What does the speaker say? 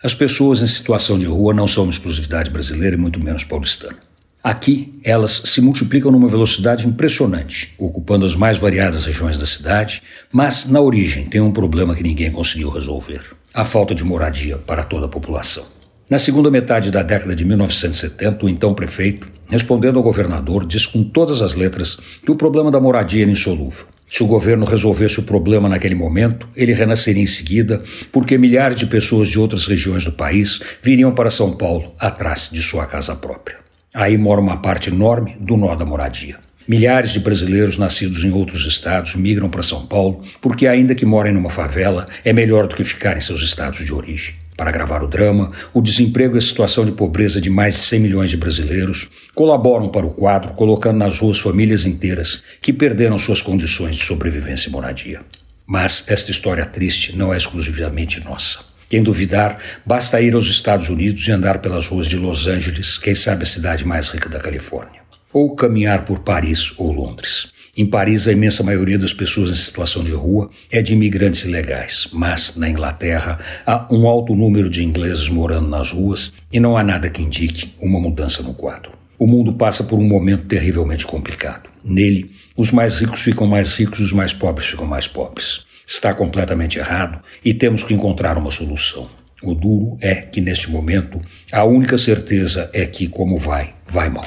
As pessoas em situação de rua não são uma exclusividade brasileira e muito menos paulistana. Aqui, elas se multiplicam numa velocidade impressionante, ocupando as mais variadas regiões da cidade, mas na origem tem um problema que ninguém conseguiu resolver: a falta de moradia para toda a população. Na segunda metade da década de 1970, o então prefeito, respondendo ao governador, disse com todas as letras que o problema da moradia era insolúvel. Se o governo resolvesse o problema naquele momento, ele renasceria em seguida, porque milhares de pessoas de outras regiões do país viriam para São Paulo atrás de sua casa própria. Aí mora uma parte enorme do nó da moradia. Milhares de brasileiros nascidos em outros estados migram para São Paulo porque, ainda que morem numa favela, é melhor do que ficar em seus estados de origem. Para gravar o drama, o desemprego e a situação de pobreza de mais de 100 milhões de brasileiros colaboram para o quadro, colocando nas ruas famílias inteiras que perderam suas condições de sobrevivência e moradia. Mas esta história triste não é exclusivamente nossa. Quem duvidar, basta ir aos Estados Unidos e andar pelas ruas de Los Angeles, quem sabe a cidade mais rica da Califórnia, ou caminhar por Paris ou Londres. Em Paris, a imensa maioria das pessoas em situação de rua é de imigrantes ilegais, mas na Inglaterra há um alto número de ingleses morando nas ruas e não há nada que indique uma mudança no quadro. O mundo passa por um momento terrivelmente complicado. Nele, os mais ricos ficam mais ricos e os mais pobres ficam mais pobres. Está completamente errado e temos que encontrar uma solução. O duro é que, neste momento, a única certeza é que, como vai, vai mal.